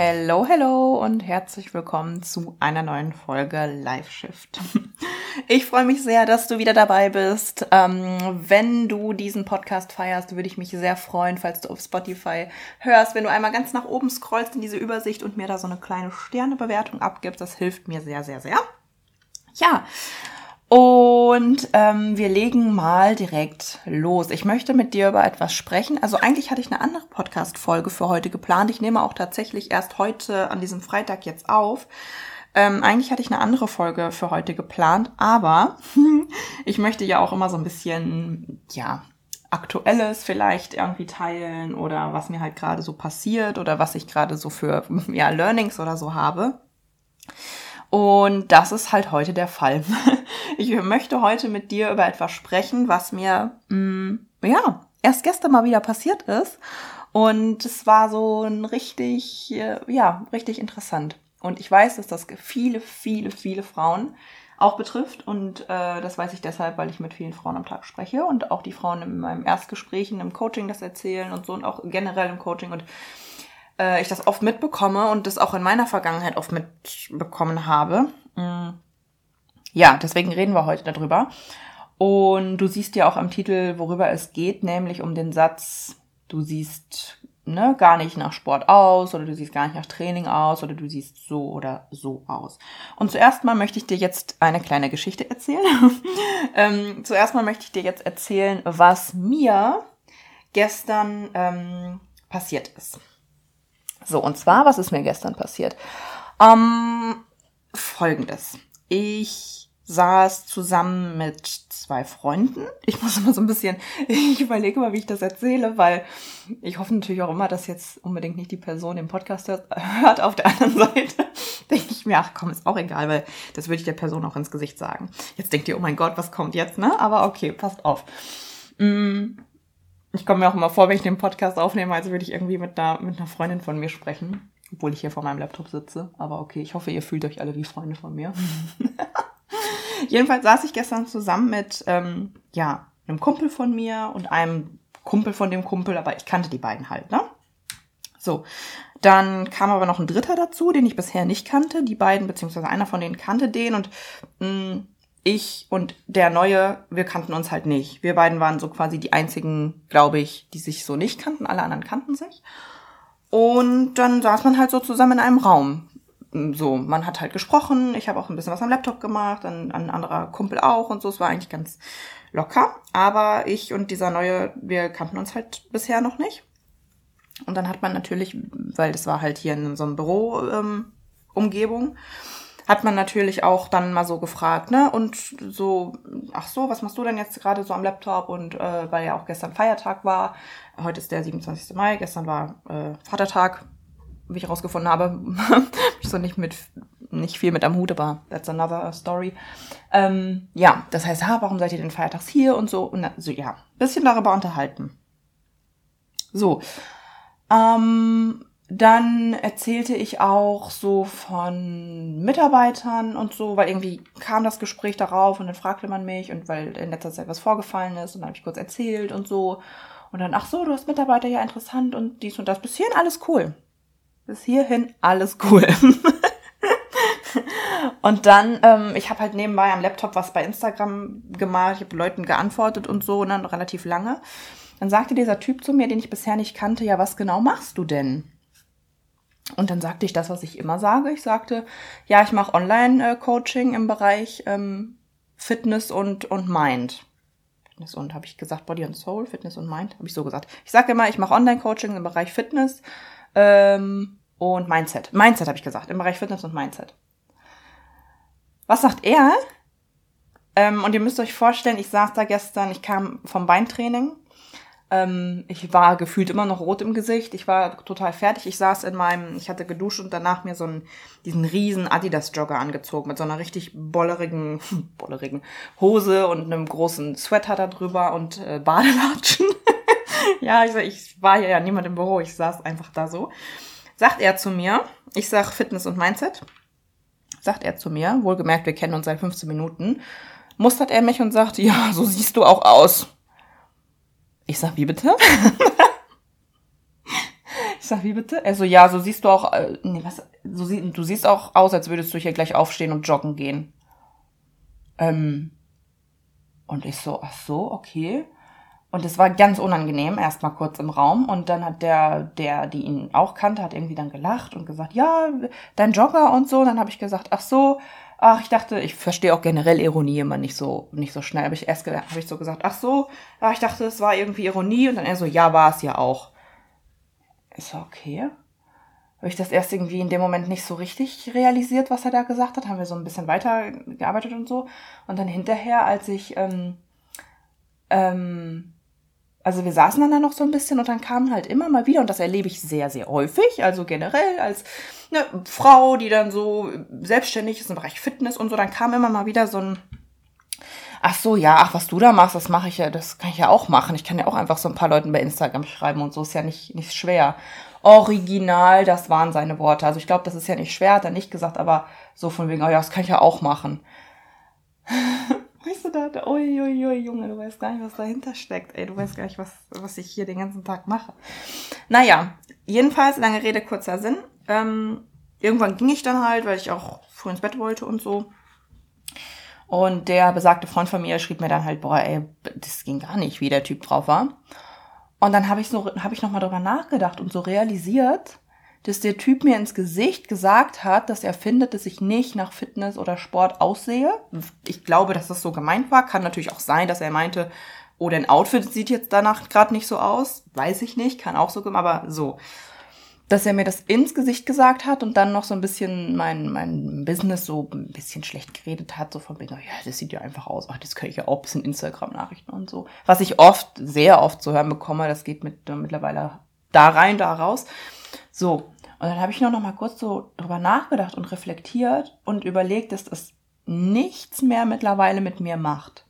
Hello, hello und herzlich willkommen zu einer neuen Folge Live Shift. Ich freue mich sehr, dass du wieder dabei bist. Ähm, wenn du diesen Podcast feierst, würde ich mich sehr freuen, falls du auf Spotify hörst, wenn du einmal ganz nach oben scrollst in diese Übersicht und mir da so eine kleine Sternebewertung abgibst. Das hilft mir sehr, sehr, sehr. Ja, und ähm, wir legen mal direkt los. Ich möchte mit dir über etwas sprechen. Also eigentlich hatte ich eine andere Podcast-Folge für heute geplant. Ich nehme auch tatsächlich erst heute an diesem Freitag jetzt auf. Ähm, eigentlich hatte ich eine andere Folge für heute geplant, aber ich möchte ja auch immer so ein bisschen, ja, Aktuelles vielleicht irgendwie teilen oder was mir halt gerade so passiert oder was ich gerade so für ja, Learnings oder so habe. Und das ist halt heute der Fall. Ich möchte heute mit dir über etwas sprechen, was mir, mh, mm, ja, erst gestern mal wieder passiert ist. Und es war so ein richtig, äh, ja, richtig interessant. Und ich weiß, dass das viele, viele, viele Frauen auch betrifft. Und äh, das weiß ich deshalb, weil ich mit vielen Frauen am Tag spreche und auch die Frauen in meinem Erstgespräch, im Coaching das erzählen und so und auch generell im Coaching. Und äh, ich das oft mitbekomme und das auch in meiner Vergangenheit oft mitbekommen habe. Mm. Ja, deswegen reden wir heute darüber. Und du siehst ja auch am Titel, worüber es geht, nämlich um den Satz, du siehst ne, gar nicht nach Sport aus oder du siehst gar nicht nach Training aus oder du siehst so oder so aus. Und zuerst mal möchte ich dir jetzt eine kleine Geschichte erzählen. ähm, zuerst mal möchte ich dir jetzt erzählen, was mir gestern ähm, passiert ist. So, und zwar, was ist mir gestern passiert? Ähm, Folgendes. Ich saß zusammen mit zwei Freunden. Ich muss immer so ein bisschen, ich überlege mal, wie ich das erzähle, weil ich hoffe natürlich auch immer, dass jetzt unbedingt nicht die Person den Podcast hört. Auf der anderen Seite denke ich mir, ach komm, ist auch egal, weil das würde ich der Person auch ins Gesicht sagen. Jetzt denkt ihr, oh mein Gott, was kommt jetzt, ne? Aber okay, passt auf. Mm, ich komme mir auch immer vor, wenn ich den Podcast aufnehme, als würde ich irgendwie mit einer, mit einer Freundin von mir sprechen. Obwohl ich hier vor meinem Laptop sitze. Aber okay, ich hoffe, ihr fühlt euch alle wie Freunde von mir. Jedenfalls saß ich gestern zusammen mit, ähm, ja, einem Kumpel von mir und einem Kumpel von dem Kumpel, aber ich kannte die beiden halt, ne? So. Dann kam aber noch ein dritter dazu, den ich bisher nicht kannte. Die beiden, beziehungsweise einer von denen kannte den und mh, mm, ich und der Neue, wir kannten uns halt nicht. Wir beiden waren so quasi die einzigen, glaube ich, die sich so nicht kannten. Alle anderen kannten sich. Und dann saß man halt so zusammen in einem Raum. So, man hat halt gesprochen. Ich habe auch ein bisschen was am Laptop gemacht, ein, ein anderer Kumpel auch und so. Es war eigentlich ganz locker. Aber ich und dieser Neue, wir kannten uns halt bisher noch nicht. Und dann hat man natürlich, weil das war halt hier in so einem Büro ähm, Umgebung, hat man natürlich auch dann mal so gefragt, ne? Und so, ach so, was machst du denn jetzt gerade so am Laptop? Und äh, weil ja auch gestern Feiertag war, heute ist der 27. Mai, gestern war äh, Vatertag, wie ich rausgefunden habe, ich so nicht mit nicht viel mit am Hut, aber that's another story. Ähm, ja, das heißt, ha, warum seid ihr denn feiertags hier und so? Und so, ja, bisschen darüber unterhalten. So. Ähm, dann erzählte ich auch so von Mitarbeitern und so, weil irgendwie kam das Gespräch darauf und dann fragte man mich und weil in letzter Zeit was vorgefallen ist und dann habe ich kurz erzählt und so. Und dann, ach so, du hast Mitarbeiter, ja interessant und dies und das. Bis hierhin alles cool. Bis hierhin alles cool. und dann, ähm, ich habe halt nebenbei am Laptop was bei Instagram gemacht, ich habe Leuten geantwortet und so und dann relativ lange. Dann sagte dieser Typ zu mir, den ich bisher nicht kannte, ja, was genau machst du denn? Und dann sagte ich das, was ich immer sage. Ich sagte, ja, ich mache Online-Coaching im Bereich ähm, Fitness und, und Mind. Fitness und, habe ich gesagt, Body and Soul, Fitness und Mind, habe ich so gesagt. Ich sage immer, ich mache Online-Coaching im Bereich Fitness ähm, und Mindset. Mindset habe ich gesagt, im Bereich Fitness und Mindset. Was sagt er? Ähm, und ihr müsst euch vorstellen, ich saß da gestern, ich kam vom Beintraining Ähm, ich war gefühlt immer noch rot im Gesicht. Ich war total fertig. Ich saß in meinem, ich hatte geduscht und danach mir so einen, diesen riesen Adidas-Jogger angezogen mit so einer richtig bollerigen, bollerigen Hose und einem großen Sweater da drüber und äh, Badelatschen. ja, ich, ich war ja niemand im Büro. Ich saß einfach da so. Sagt er zu mir, ich sag Fitness und Mindset. Sagt er zu mir, wohlgemerkt, wir kennen uns seit 15 Minuten, mustert er mich und sagt, ja, so siehst du auch aus. Ich sag, wie bitte? ich sag, wie bitte? Also ja, so siehst du auch, äh, nee, was, so sie, du siehst auch aus, als würdest du hier gleich aufstehen und joggen gehen. Ähm, und ich so, ach so, okay. Und es war ganz unangenehm, erstmal kurz im Raum. Und dann hat der, der, die ihn auch kannte, hat irgendwie dann gelacht und gesagt, ja, dein Jogger und so. Und dann habe ich gesagt, ach so, ach, ich dachte, ich verstehe auch generell Ironie immer nicht so, nicht so schnell. Aber ich erst habe ich so gesagt, ach so, ach, ich dachte, es war irgendwie Ironie. Und dann er so, ja, war es ja auch. Ist so, okay. Habe ich das erst irgendwie in dem Moment nicht so richtig realisiert, was er da gesagt hat. Haben wir so ein bisschen weiter gearbeitet und so. Und dann hinterher, als ich, ähm, ähm, also wir saßen dann da noch so ein bisschen und dann kamen halt immer mal wieder, und das erlebe ich sehr, sehr häufig, also generell als eine Frau, die dann so selbstständig ist im Bereich Fitness und so, dann kam immer mal wieder so ein, ach so, ja, ach, was du da machst, das mache ich ja, das kann ich ja auch machen. Ich kann ja auch einfach so ein paar Leuten bei Instagram schreiben und so, ist ja nicht, nicht schwer. Original, das waren seine Worte. Also ich glaube, das ist ja nicht schwer, hat er nicht gesagt, aber so von wegen, oh ja, das kann ich ja auch machen. Weißt du, da, ui, ui, ui, Junge, du weißt gar nicht, was dahinter steckt. Ey, du weißt gar nicht, was, was ich hier den ganzen Tag mache. Naja, jedenfalls, lange Rede, kurzer Sinn. Ähm, irgendwann ging ich dann halt, weil ich auch früh ins Bett wollte und so. Und der besagte Freund von mir schrieb mir dann halt, boah, ey, das ging gar nicht, wie der Typ drauf war. Und dann habe ich so, habe ich nochmal drüber nachgedacht und so realisiert, dass der Typ mir ins Gesicht gesagt hat, dass er findet, dass ich nicht nach Fitness oder Sport aussehe. Ich glaube, dass das so gemeint war. Kann natürlich auch sein, dass er meinte, oh, dein Outfit sieht jetzt danach gerade nicht so aus. Weiß ich nicht, kann auch so, aber so. Dass er mir das ins Gesicht gesagt hat und dann noch so ein bisschen mein, mein Business so ein bisschen schlecht geredet hat, so von wegen, ja, das sieht ja einfach aus. Ach, das kann ich ja auch, bisschen Instagram-Nachrichten und so. Was ich oft, sehr oft zu hören bekomme, das geht mit, mittlerweile da rein, da raus. So, und dann habe ich noch, noch mal kurz so drüber nachgedacht und reflektiert und überlegt, dass das nichts mehr mittlerweile mit mir macht.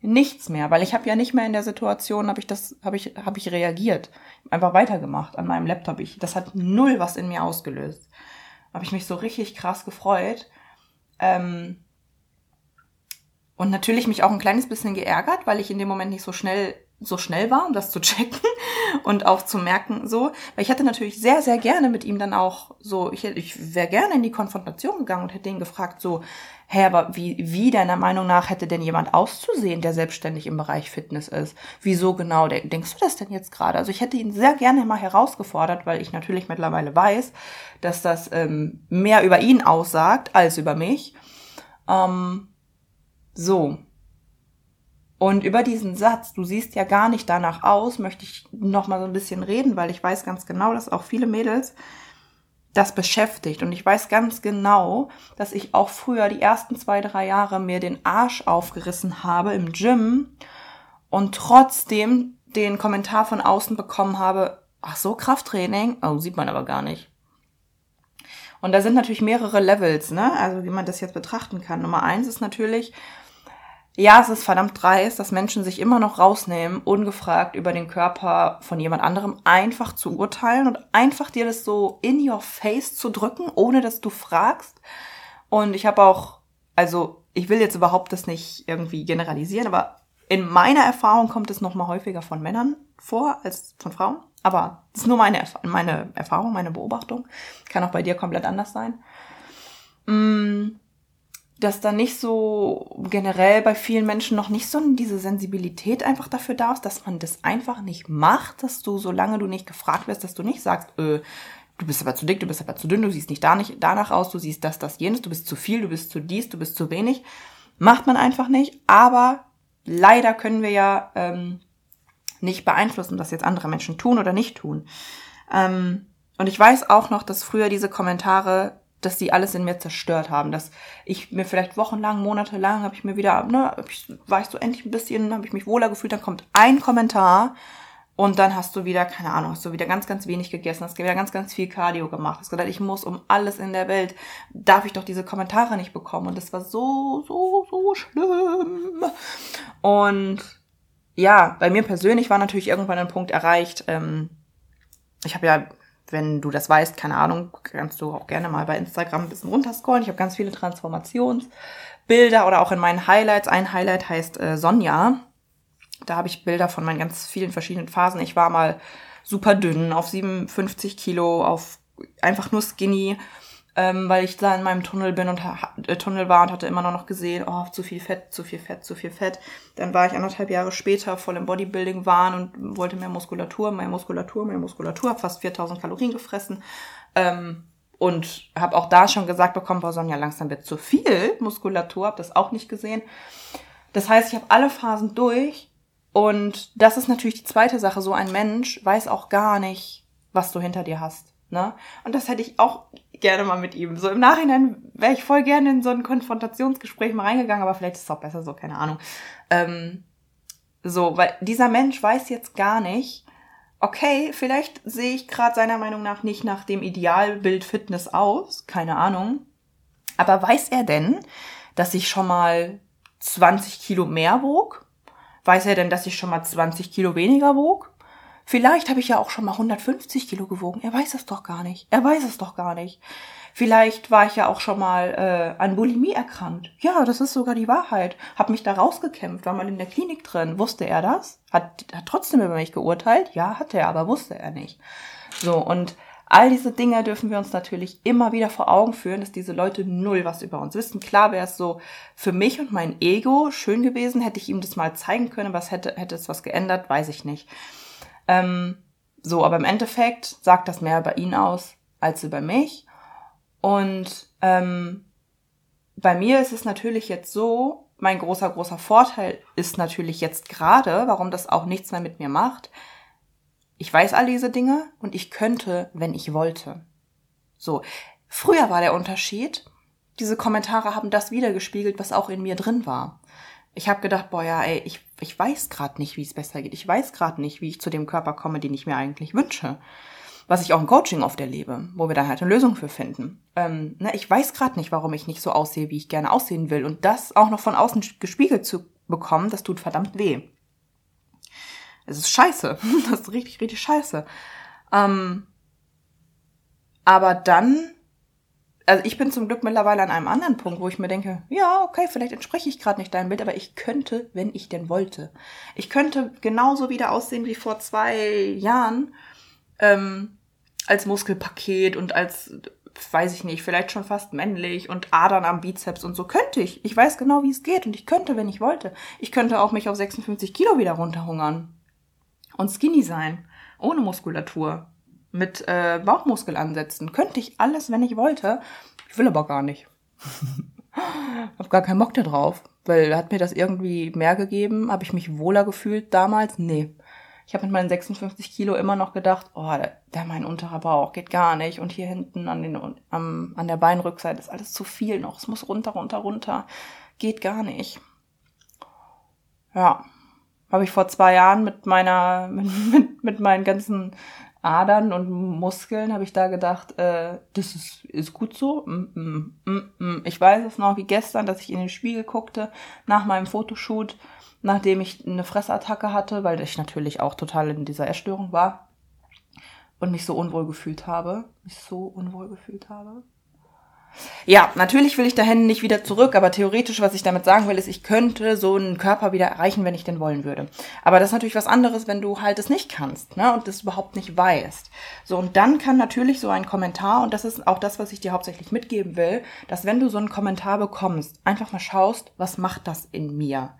Nichts mehr, weil ich habe ja nicht mehr in der Situation, habe ich das, habe ich, habe ich reagiert, einfach weitergemacht an meinem Laptop. Ich, das hat null was in mir ausgelöst. Habe ich mich so richtig krass gefreut. Ähm, und natürlich mich auch ein kleines bisschen geärgert, weil ich in dem Moment nicht so schnell so schnell war, um das zu checken und auch zu merken, so. Weil ich hätte natürlich sehr, sehr gerne mit ihm dann auch so, ich, ich wäre gerne in die Konfrontation gegangen und hätte ihn gefragt, so, hä, aber wie, wie deiner Meinung nach hätte denn jemand auszusehen, der selbstständig im Bereich Fitness ist? Wieso genau denkst du das denn jetzt gerade? Also ich hätte ihn sehr gerne mal herausgefordert, weil ich natürlich mittlerweile weiß, dass das ähm, mehr über ihn aussagt als über mich. Ähm, so, und über diesen Satz, du siehst ja gar nicht danach aus, möchte ich noch mal so ein bisschen reden, weil ich weiß ganz genau, dass auch viele Mädels das beschäftigt. Und ich weiß ganz genau, dass ich auch früher die ersten zwei, drei Jahre mir den Arsch aufgerissen habe im Gym und trotzdem den Kommentar von außen bekommen habe, ach so, Krafttraining? Oh, sieht man aber gar nicht. Und da sind natürlich mehrere Levels, ne? Also wie man das jetzt betrachten kann. Nummer eins ist natürlich, ja, es ist verdammt dreist, dass Menschen sich immer noch rausnehmen, ungefragt über den Körper von jemand anderem einfach zu urteilen und einfach dir das so in your face zu drücken, ohne dass du fragst. Und ich habe auch, also ich will jetzt überhaupt das nicht irgendwie generalisieren, aber in meiner Erfahrung kommt es noch mal häufiger von Männern vor als von Frauen. Aber das ist nur meine, meine Erfahrung, meine Beobachtung. Kann auch bei dir komplett anders sein. Mm dass da nicht so generell bei vielen Menschen noch nicht so diese Sensibilität einfach dafür da ist, dass man das einfach nicht macht, dass du, solange du nicht gefragt wirst, dass du nicht sagst, äh, du bist aber zu dick, du bist aber zu dünn, du siehst nicht da nicht danach aus, du siehst das, das, jenes, du bist zu viel, du bist zu dies, du bist zu wenig. Macht man einfach nicht, aber leider können wir ja ähm, nicht beeinflussen, was jetzt andere Menschen tun oder nicht tun. Ähm, und ich weiß auch noch, dass früher diese Kommentare dass die alles in mir zerstört haben, dass ich mir vielleicht wochenlang, monatelang habe ich mir wieder, ne, ich, war ich so endlich ein bisschen, habe ich mich wohler gefühlt, dann kommt ein Kommentar Und dann hast du wieder, keine Ahnung, hast du wieder ganz, ganz wenig gegessen, hast wieder ganz, ganz viel Cardio gemacht, hast gedacht, ich muss um alles in der Welt, darf ich doch diese Kommentare nicht bekommen. Und das war so, so, so schlimm. Und ja, bei mir persönlich war natürlich irgendwann ein Punkt erreicht. Ähm, ich habe ja, wenn du das weißt, keine Ahnung, kannst du auch gerne mal bei Instagram ein bisschen runterscrollen. Ich habe ganz viele Transformationsbilder oder auch in meinen Highlights. Ein Highlight heißt äh, Sonja da habe ich Bilder von meinen ganz vielen verschiedenen Phasen. Ich war mal super dünn, auf 57 Kilo, auf einfach nur skinny, ähm, weil ich da in meinem Tunnel bin und äh, Tunnel war und hatte immer noch gesehen, oh, zu viel Fett, zu viel Fett, zu viel Fett. Dann war ich anderthalb Jahre später voll im Bodybuilding waren und wollte mehr Muskulatur, mehr Muskulatur, mehr Muskulatur, habe fast 4000 Kalorien gefressen. Ähm, und habe auch da schon gesagt bekommen, boah, Sonja, langsam wird zu viel Muskulatur, habe das auch nicht gesehen. Das heißt, ich habe alle Phasen durch und das ist natürlich die zweite Sache. So ein Mensch weiß auch gar nicht, was du hinter dir hast. Ne? Und das hätte ich auch gerne mal mit ihm. So im Nachhinein wäre ich voll gerne in so ein Konfrontationsgespräch mal reingegangen, aber vielleicht ist es auch besser so, keine Ahnung. Ähm, so, weil dieser Mensch weiß jetzt gar nicht, okay, vielleicht sehe ich gerade seiner Meinung nach nicht nach dem Idealbild Fitness aus, keine Ahnung. Aber weiß er denn, dass ich schon mal 20 Kilo mehr wog? Weiß er denn, dass ich schon mal 20 Kilo weniger wog? Vielleicht habe ich ja auch schon mal 150 Kilo gewogen. Er weiß es doch gar nicht. Er weiß es doch gar nicht. Vielleicht war ich ja auch schon mal äh, an Bulimie erkrankt. Ja, das ist sogar die Wahrheit. Hab mich da rausgekämpft, war mal in der Klinik drin. Wusste er das? Hat, hat trotzdem über mich geurteilt? Ja, hat er, aber wusste er nicht. So, und All diese Dinge dürfen wir uns natürlich immer wieder vor Augen führen, dass diese Leute null was über uns wissen. Klar wäre es so für mich und mein Ego schön gewesen, hätte ich ihm das mal zeigen können, was hätte, hätte es was geändert, weiß ich nicht. Ähm, so, aber im Endeffekt sagt das mehr über ihn aus als über mich. Und ähm, bei mir ist es natürlich jetzt so, mein großer, großer Vorteil ist natürlich jetzt gerade, warum das auch nichts mehr mit mir macht, ich weiß all diese Dinge und ich könnte, wenn ich wollte. So. Früher war der Unterschied, diese Kommentare haben das wiedergespiegelt, was auch in mir drin war. Ich habe gedacht, boah, ja, ey, ich, ich weiß gerade nicht, wie es besser geht. Ich weiß gerade nicht, wie ich zu dem Körper komme, den ich mir eigentlich wünsche. Was ich auch im Coaching oft erlebe, wo wir dann halt eine Lösung für finden. Ähm, ne, ich weiß gerade nicht, warum ich nicht so aussehe, wie ich gerne aussehen will. Und das auch noch von außen gespiegelt zu bekommen, das tut verdammt weh. Es ist scheiße. Das ist richtig, richtig scheiße. Ähm, aber dann, also ich bin zum Glück mittlerweile an einem anderen Punkt, wo ich mir denke, ja, okay, vielleicht entspreche ich gerade nicht deinem Bild, aber ich könnte, wenn ich denn wollte. Ich könnte genauso wieder aussehen wie vor zwei Jahren, ähm, als Muskelpaket und als, weiß ich nicht, vielleicht schon fast männlich und Adern am Bizeps und so könnte ich. Ich weiß genau, wie es geht und ich könnte, wenn ich wollte. Ich könnte auch mich auf 56 Kilo wieder runterhungern und skinny sein, ohne Muskulatur, mit äh, Bauchmuskelansätzen. Könnte ich alles, wenn ich wollte. Ich will aber gar nicht. hab gar keinen Bock da drauf, weil hat mir das irgendwie mehr gegeben. Habe ich mich wohler gefühlt damals? Nee. Ich habe mit meinen 56 Kilo immer noch gedacht, oh, der, der mein unterer Bauch geht gar nicht und hier hinten an den am, an der Beinrückseite ist alles zu viel noch. Es muss runter, runter, runter. Geht gar nicht. Ja, habe ich vor zwei Jahren mit meiner, mit, mit, mit meinen ganzen Adern und Muskeln, habe ich da gedacht, äh, das ist, ist gut so. Mm, mm, mm, mm. Ich weiß es noch wie gestern, dass ich in den Spiegel guckte nach meinem Fotoshoot, nachdem ich eine Fressattacke hatte, weil ich natürlich auch total in dieser Essstörung war und mich so unwohl gefühlt habe. Mich so unwohl gefühlt habe. Ja, natürlich will ich dahin nicht wieder zurück, aber theoretisch, was ich damit sagen will, ist, ich könnte so einen Körper wieder erreichen, wenn ich den wollen würde. Aber das ist natürlich was anderes, wenn du halt es nicht kannst, ne, und das überhaupt nicht weißt. So, und dann kann natürlich so ein Kommentar, und das ist auch das, was ich dir hauptsächlich mitgeben will, dass wenn du so einen Kommentar bekommst, einfach mal schaust, was macht das in mir?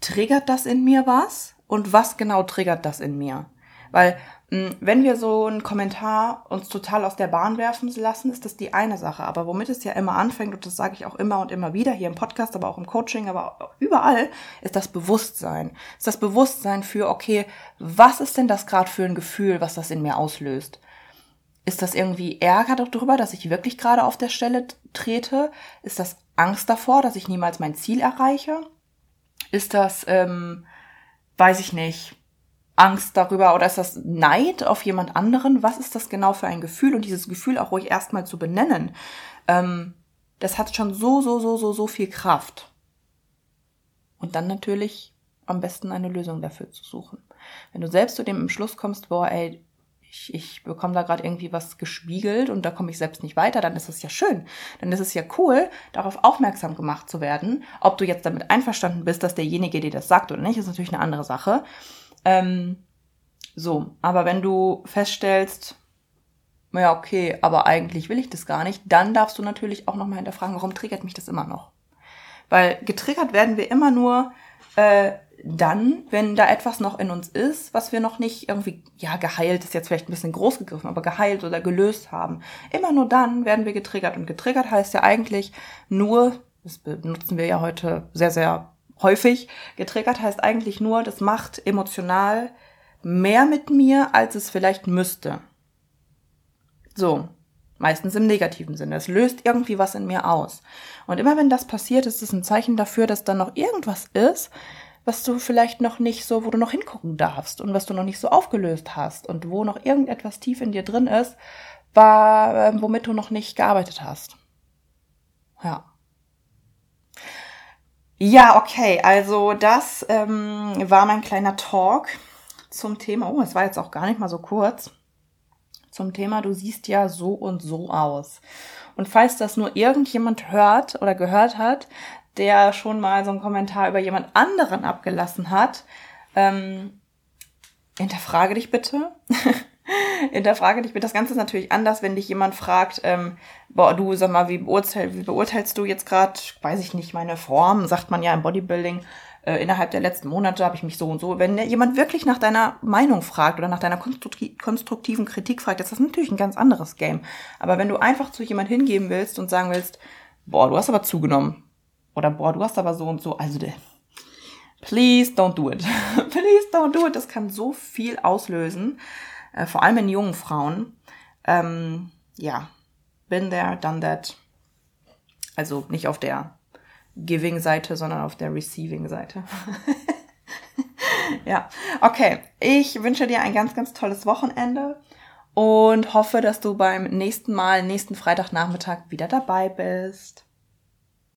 Triggert das in mir was? Und was genau triggert das in mir? Weil wenn wir so einen Kommentar uns total aus der Bahn werfen lassen, ist das die eine Sache. Aber womit es ja immer anfängt, und das sage ich auch immer und immer wieder, hier im Podcast, aber auch im Coaching, aber überall, ist das Bewusstsein. Ist das Bewusstsein für, okay, was ist denn das gerade für ein Gefühl, was das in mir auslöst? Ist das irgendwie Ärger darüber, dass ich wirklich gerade auf der Stelle trete? Ist das Angst davor, dass ich niemals mein Ziel erreiche? Ist das, ähm, weiß ich nicht, Angst darüber oder ist das Neid auf jemand anderen? Was ist das genau für ein Gefühl? Und dieses Gefühl auch ruhig erstmal zu benennen, ähm, das hat schon so, so, so, so, so viel Kraft. Und dann natürlich am besten eine Lösung dafür zu suchen. Wenn du selbst zu dem Entschluss kommst, boah, ey, ich, ich bekomme da gerade irgendwie was gespiegelt und da komme ich selbst nicht weiter, dann ist es ja schön. Dann ist es ja cool, darauf aufmerksam gemacht zu werden. Ob du jetzt damit einverstanden bist, dass derjenige dir das sagt oder nicht, ist natürlich eine andere Sache. Ähm, so, aber wenn du feststellst, ja, okay, aber eigentlich will ich das gar nicht, dann darfst du natürlich auch nochmal hinterfragen, warum triggert mich das immer noch? Weil getriggert werden wir immer nur, äh, dann, wenn da etwas noch in uns ist, was wir noch nicht irgendwie, ja, geheilt ist jetzt vielleicht ein bisschen groß gegriffen, aber geheilt oder gelöst haben. Immer nur dann werden wir getriggert. Und getriggert heißt ja eigentlich nur, das benutzen wir ja heute sehr, sehr häufig, getriggert heißt eigentlich nur, das macht emotional mehr mit mir, als es vielleicht müsste. So. Meistens im negativen Sinne. Es löst irgendwie was in mir aus. Und immer wenn das passiert, ist es ein Zeichen dafür, dass da noch irgendwas ist, was du vielleicht noch nicht so, wo du noch hingucken darfst und was du noch nicht so aufgelöst hast und wo noch irgendetwas tief in dir drin ist, war, äh, womit du noch nicht gearbeitet hast. Ja. Ja, okay, also das ähm, war mein kleiner Talk zum Thema. Oh, es war jetzt auch gar nicht mal so kurz. Zum Thema, du siehst ja so und so aus. Und falls das nur irgendjemand hört oder gehört hat, der schon mal so einen Kommentar über jemand anderen abgelassen hat, ähm, hinterfrage dich bitte. hinterfrage dich bitte. Das Ganze ist natürlich anders, wenn dich jemand fragt, ähm, boah, du, sag mal, wie, beurteil, wie beurteilst du jetzt gerade, weiß ich nicht, meine Form, sagt man ja im Bodybuilding, äh, innerhalb der letzten Monate habe ich mich so und so. Wenn jemand wirklich nach deiner Meinung fragt oder nach deiner konstruktiven Kritik fragt, ist das natürlich ein ganz anderes Game. Aber wenn du einfach zu jemand hingeben willst und sagen willst, boah, du hast aber zugenommen, oder boah, du hast aber so und so. Also, please don't do it. please don't do it. Das kann so viel auslösen. Äh, vor allem in jungen Frauen. Ähm, ja, been there, done that. Also nicht auf der Giving-Seite, sondern auf der Receiving-Seite. ja, okay. Ich wünsche dir ein ganz, ganz tolles Wochenende und hoffe, dass du beim nächsten Mal, nächsten Freitagnachmittag wieder dabei bist.